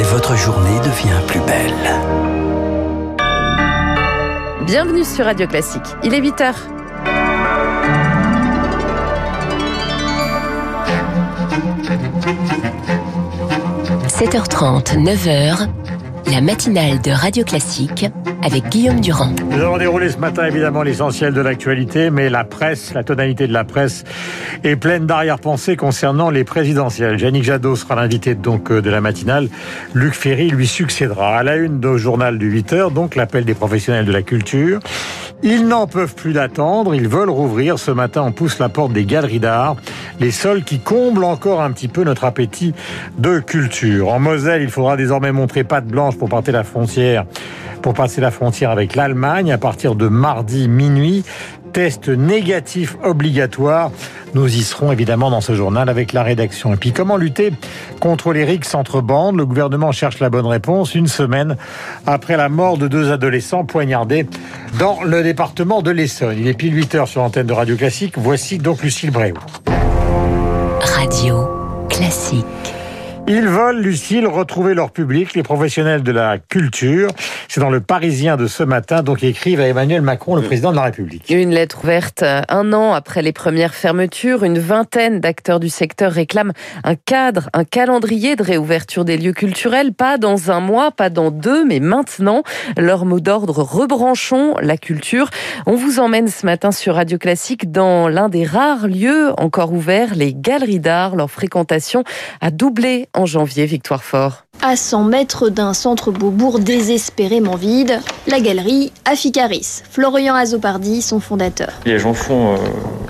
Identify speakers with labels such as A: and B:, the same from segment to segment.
A: et votre journée devient plus belle.
B: Bienvenue sur Radio Classique. Il est 8 heures.
C: – 7h30, 9h, la matinale de Radio Classique avec Guillaume Durand.
D: Nous avons déroulé ce matin évidemment l'essentiel de l'actualité, mais la presse, la tonalité de la presse est pleine d'arrière-pensées concernant les présidentielles. Yannick Jadot sera l'invité donc euh, de la matinale. Luc Ferry lui succédera à la une du journal du 8 heures, donc l'appel des professionnels de la culture. Ils n'en peuvent plus d'attendre, ils veulent rouvrir. Ce matin, on pousse la porte des galeries d'art, les sols qui comblent encore un petit peu notre appétit de culture. En Moselle, il faudra désormais montrer patte blanche pour passer la frontière pour passer la frontière avec l'Allemagne à partir de mardi minuit. Test négatif obligatoire. Nous y serons évidemment dans ce journal avec la rédaction. Et puis comment lutter contre les rixes entre bandes? Le gouvernement cherche la bonne réponse une semaine après la mort de deux adolescents poignardés dans le département de l'Essonne. Il est pile 8 heures sur l'antenne de Radio Classique. Voici donc Lucille Bréau.
C: Radio Classique.
D: Ils veulent, Lucille, retrouver leur public, les professionnels de la culture. C'est dans le Parisien de ce matin, donc écrivent à Emmanuel Macron, le président de la République.
B: Une lettre ouverte un an après les premières fermetures. Une vingtaine d'acteurs du secteur réclament un cadre, un calendrier de réouverture des lieux culturels. Pas dans un mois, pas dans deux, mais maintenant. Leur mot d'ordre, rebranchons la culture. On vous emmène ce matin sur Radio Classique dans l'un des rares lieux encore ouverts, les galeries d'art. Leur fréquentation a doublé en janvier, Victoire Fort.
E: À 100 mètres d'un centre Beaubourg désespérément vide, la galerie Aficaris. Florian Azopardi, son fondateur.
F: Les gens font euh,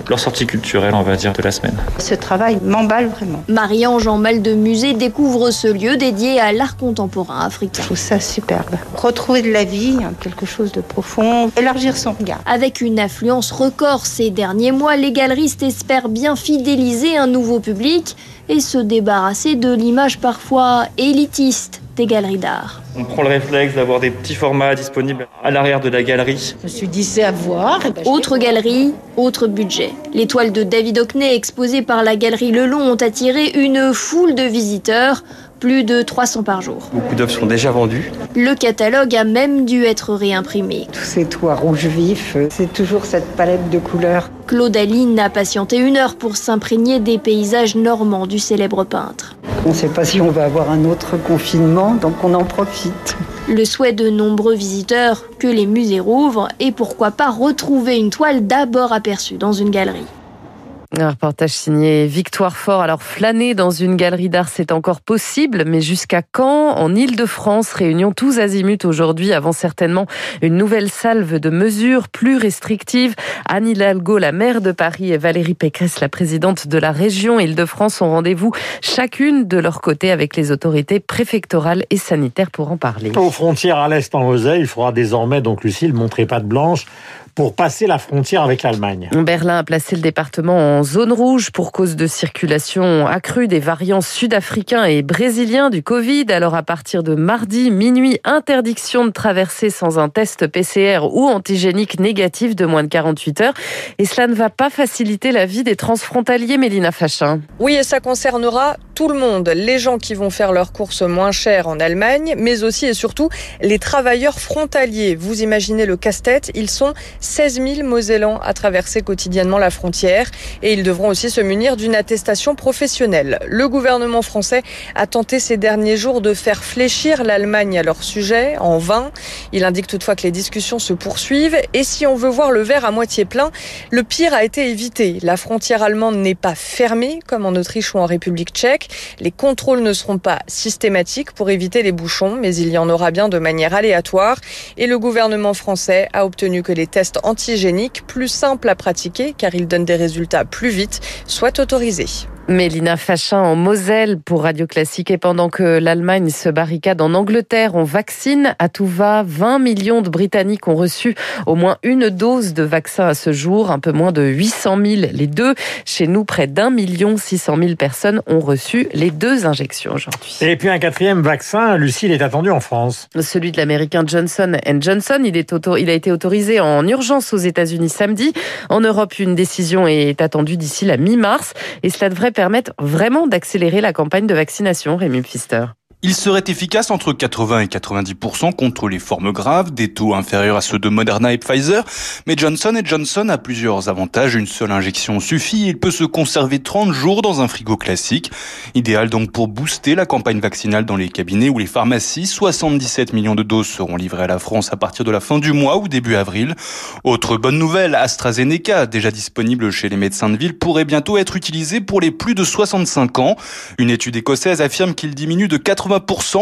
F: leur sortie culturelle, on va dire, de la semaine.
G: Ce travail m'emballe vraiment.
E: Marie-Ange en mal de musée découvre ce lieu dédié à l'art contemporain africain.
G: Je trouve ça superbe. Retrouver de la vie, hein, quelque chose de profond, élargir son regard.
E: Avec une affluence record ces derniers mois, les galeristes espèrent bien fidéliser un nouveau public et se débarrasser de l'image parfois élitiste des galeries d'art.
F: On prend le réflexe d'avoir des petits formats disponibles à l'arrière de la galerie.
G: Je me suis dit c'est à voir.
E: Ben, autre galerie, autre budget. Les toiles de David Hockney exposées par la galerie Lelon ont attiré une foule de visiteurs plus de 300 par jour.
F: Beaucoup d'œuvres sont déjà vendues.
E: Le catalogue a même dû être réimprimé.
G: Tous ces toits rouge vif, c'est toujours cette palette de couleurs.
E: Claude Aline a patienté une heure pour s'imprégner des paysages normands du célèbre peintre.
G: On ne sait pas si on va avoir un autre confinement, donc on en profite.
E: Le souhait de nombreux visiteurs que les musées rouvrent et pourquoi pas retrouver une toile d'abord aperçue dans une galerie.
B: Un reportage signé Victoire Fort. Alors flâner dans une galerie d'art, c'est encore possible, mais jusqu'à quand? En Ile-de-France, réunion tous azimuts aujourd'hui, avant certainement une nouvelle salve de mesures plus restrictives. Anne Hidalgo, la maire de Paris, et Valérie Pécresse, la présidente de la région Ile-de-France, ont rendez-vous chacune de leur côté avec les autorités préfectorales et sanitaires pour en parler.
D: Aux frontières à l'Est en Moselle, il faudra désormais, donc Lucille, montrer pas de blanche pour passer la frontière avec l'Allemagne.
B: Berlin a placé le département en zone rouge pour cause de circulation accrue des variants sud-africains et brésiliens du Covid. Alors à partir de mardi minuit, interdiction de traverser sans un test PCR ou antigénique négatif de moins de 48 heures. Et cela ne va pas faciliter la vie des transfrontaliers, Mélina Fachin.
H: Oui, et ça concernera tout le monde. Les gens qui vont faire leurs courses moins chères en Allemagne, mais aussi et surtout les travailleurs frontaliers. Vous imaginez le casse-tête, ils sont 16 000 Mosellans à traverser quotidiennement la frontière et ils devront aussi se munir d'une attestation professionnelle. Le gouvernement français a tenté ces derniers jours de faire fléchir l'Allemagne à leur sujet, en vain. Il indique toutefois que les discussions se poursuivent et si on veut voir le verre à moitié plein, le pire a été évité. La frontière allemande n'est pas fermée comme en Autriche ou en République tchèque. Les contrôles ne seront pas systématiques pour éviter les bouchons, mais il y en aura bien de manière aléatoire et le gouvernement français a obtenu que les tests antigéniques, plus simples à pratiquer car ils donnent des résultats plus vite, soient autorisés.
B: Mélina Fachin en Moselle pour Radio Classique. Et pendant que l'Allemagne se barricade en Angleterre, on vaccine à tout va. 20 millions de Britanniques ont reçu au moins une dose de vaccin à ce jour, un peu moins de 800 000 les deux. Chez nous, près d'un million 600 000 personnes ont reçu les deux injections aujourd'hui.
D: Et puis un quatrième vaccin, Lucille, est attendu en France.
B: Celui de l'américain Johnson Johnson. Il, est il a été autorisé en urgence aux États-Unis samedi. En Europe, une décision est attendue d'ici la mi-mars et cela devrait permettre vraiment d'accélérer la campagne de vaccination, Rémi Pfister.
I: Il serait efficace entre 80 et 90% contre les formes graves, des taux inférieurs à ceux de Moderna et Pfizer, mais Johnson Johnson a plusieurs avantages. Une seule injection suffit, il peut se conserver 30 jours dans un frigo classique. Idéal donc pour booster la campagne vaccinale dans les cabinets ou les pharmacies. 77 millions de doses seront livrées à la France à partir de la fin du mois ou début avril. Autre bonne nouvelle, AstraZeneca, déjà disponible chez les médecins de ville, pourrait bientôt être utilisé pour les plus de 65 ans. Une étude écossaise affirme qu'il diminue de 80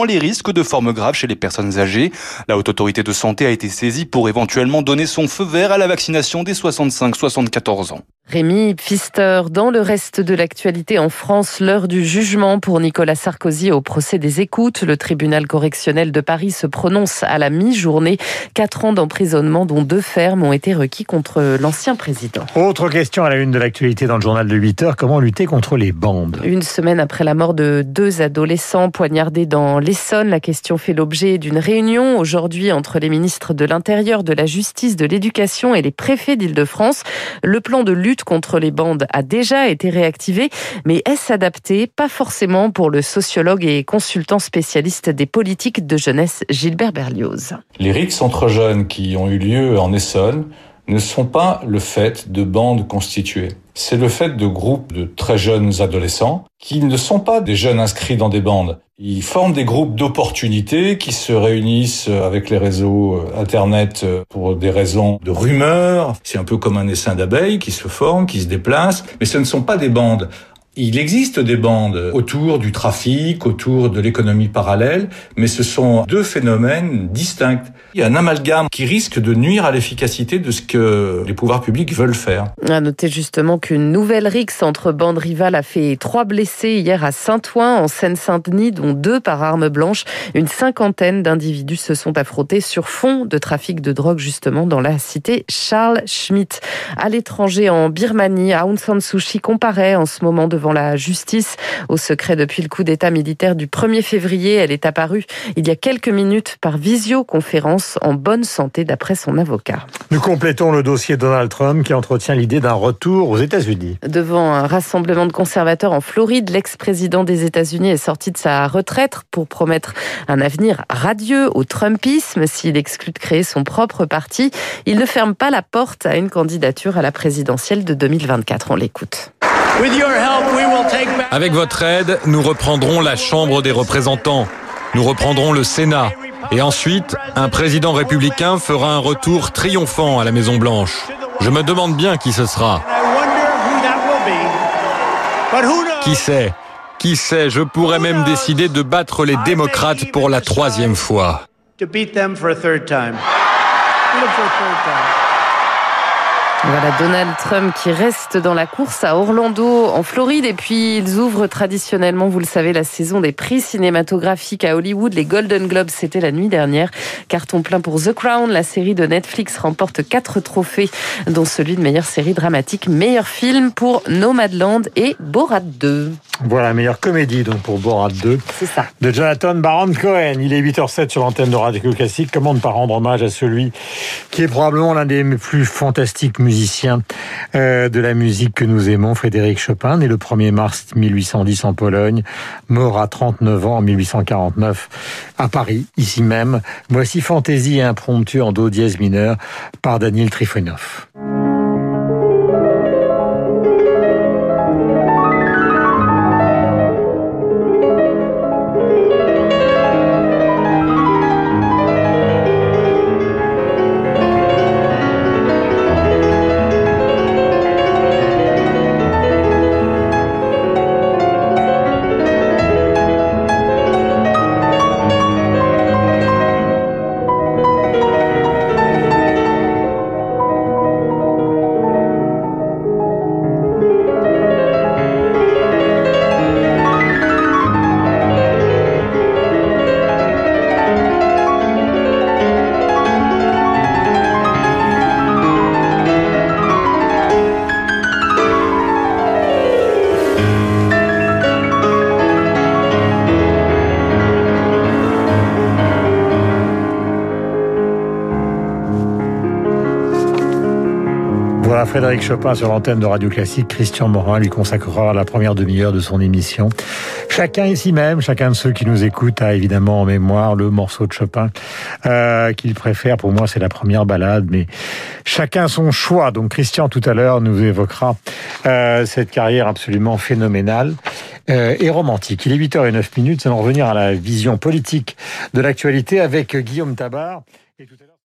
I: les risques de formes graves chez les personnes âgées. La Haute Autorité de Santé a été saisie pour éventuellement donner son feu vert à la vaccination des 65-74 ans.
B: Rémi Pfister, dans le reste de l'actualité en France, l'heure du jugement pour Nicolas Sarkozy au procès des écoutes. Le tribunal correctionnel de Paris se prononce à la mi-journée. Quatre ans d'emprisonnement, dont deux fermes, ont été requis contre l'ancien président.
D: Autre question à la une de l'actualité dans le journal de 8 heures. Comment lutter contre les bandes?
B: Une semaine après la mort de deux adolescents poignardés dans l'Essonne, la question fait l'objet d'une réunion aujourd'hui entre les ministres de l'Intérieur, de la Justice, de l'Éducation et les préfets d'Île-de-France. Le plan de lutte contre les bandes a déjà été réactivé, mais est-ce adapté? Pas forcément pour le sociologue et consultant spécialiste des politiques de jeunesse Gilbert Berlioz.
J: Les rixes entre jeunes qui ont eu lieu en Essonne ne sont pas le fait de bandes constituées. C'est le fait de groupes de très jeunes adolescents qui ne sont pas des jeunes inscrits dans des bandes. Ils forment des groupes d'opportunités qui se réunissent avec les réseaux euh, Internet euh, pour des raisons de rumeurs. C'est un peu comme un essaim d'abeilles qui se forme, qui se déplace, mais ce ne sont pas des bandes. Il existe des bandes autour du trafic, autour de l'économie parallèle, mais ce sont deux phénomènes distincts. Il y a un amalgame qui risque de nuire à l'efficacité de ce que les pouvoirs publics veulent faire.
B: À noter justement qu'une nouvelle rixe entre bandes rivales a fait trois blessés hier à Saint-Ouen, en Seine-Saint-Denis, dont deux par arme blanche. Une cinquantaine d'individus se sont affrontés sur fond de trafic de drogue justement dans la cité Charles Schmitt. À l'étranger, en Birmanie, Aung San Suu Kyi comparaît en ce moment devant la justice. Au secret depuis le coup d'État militaire du 1er février, elle est apparue il y a quelques minutes par visioconférence en bonne santé d'après son avocat.
D: Nous complétons le dossier Donald Trump qui entretient l'idée d'un retour aux États-Unis.
B: Devant un rassemblement de conservateurs en Floride, l'ex-président des États-Unis est sorti de sa retraite pour promettre un avenir radieux au Trumpisme s'il exclut de créer son propre parti. Il ne ferme pas la porte à une candidature à la présidentielle de 2024. On l'écoute.
K: Avec votre aide, nous reprendrons la Chambre des représentants. Nous reprendrons le Sénat. Et ensuite, un président républicain fera un retour triomphant à la Maison Blanche. Je me demande bien qui ce sera. Qui sait? Qui sait? Je pourrais même décider de battre les démocrates pour la troisième fois.
B: Voilà Donald Trump qui reste dans la course à Orlando, en Floride. Et puis, ils ouvrent traditionnellement, vous le savez, la saison des prix cinématographiques à Hollywood. Les Golden Globes, c'était la nuit dernière. Carton plein pour The Crown. La série de Netflix remporte quatre trophées, dont celui de meilleure série dramatique, meilleur film pour Nomadland et Borat 2.
D: Voilà, meilleure comédie donc pour Borat 2.
B: C'est ça.
D: De Jonathan Baron Cohen. Il est 8h07 sur l'antenne de Radio Classique. Comment ne pas rendre hommage à celui qui est probablement l'un des plus fantastiques musicien euh, de la musique que nous aimons, Frédéric Chopin, né le 1er mars 1810 en Pologne, mort à 39 ans en 1849 à Paris, ici même. Voici Fantaisie et impromptu en do dièse mineur par Daniel Trifonov. Frédéric Chopin sur l'antenne de Radio Classique. Christian Morin lui consacrera la première demi-heure de son émission. Chacun ici même, chacun de ceux qui nous écoutent a évidemment en mémoire le morceau de Chopin euh, qu'il préfère. Pour moi, c'est la première balade, mais chacun son choix. Donc Christian, tout à l'heure, nous évoquera euh, cette carrière absolument phénoménale euh, et romantique. Il est 8h09 minutes. Nous allons revenir à la vision politique de l'actualité avec Guillaume Tabar. Et tout